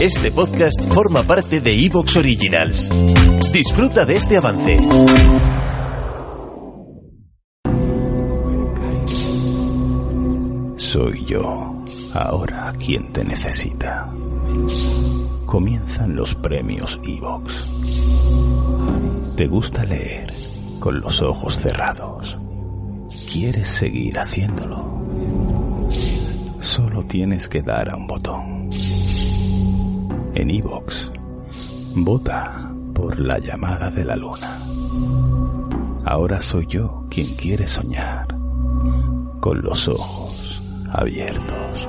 Este podcast forma parte de Evox Originals. Disfruta de este avance. Soy yo, ahora quien te necesita. Comienzan los premios Evox. ¿Te gusta leer con los ojos cerrados? ¿Quieres seguir haciéndolo? Solo tienes que dar a un botón. En Evox, vota por la llamada de la luna. Ahora soy yo quien quiere soñar con los ojos abiertos.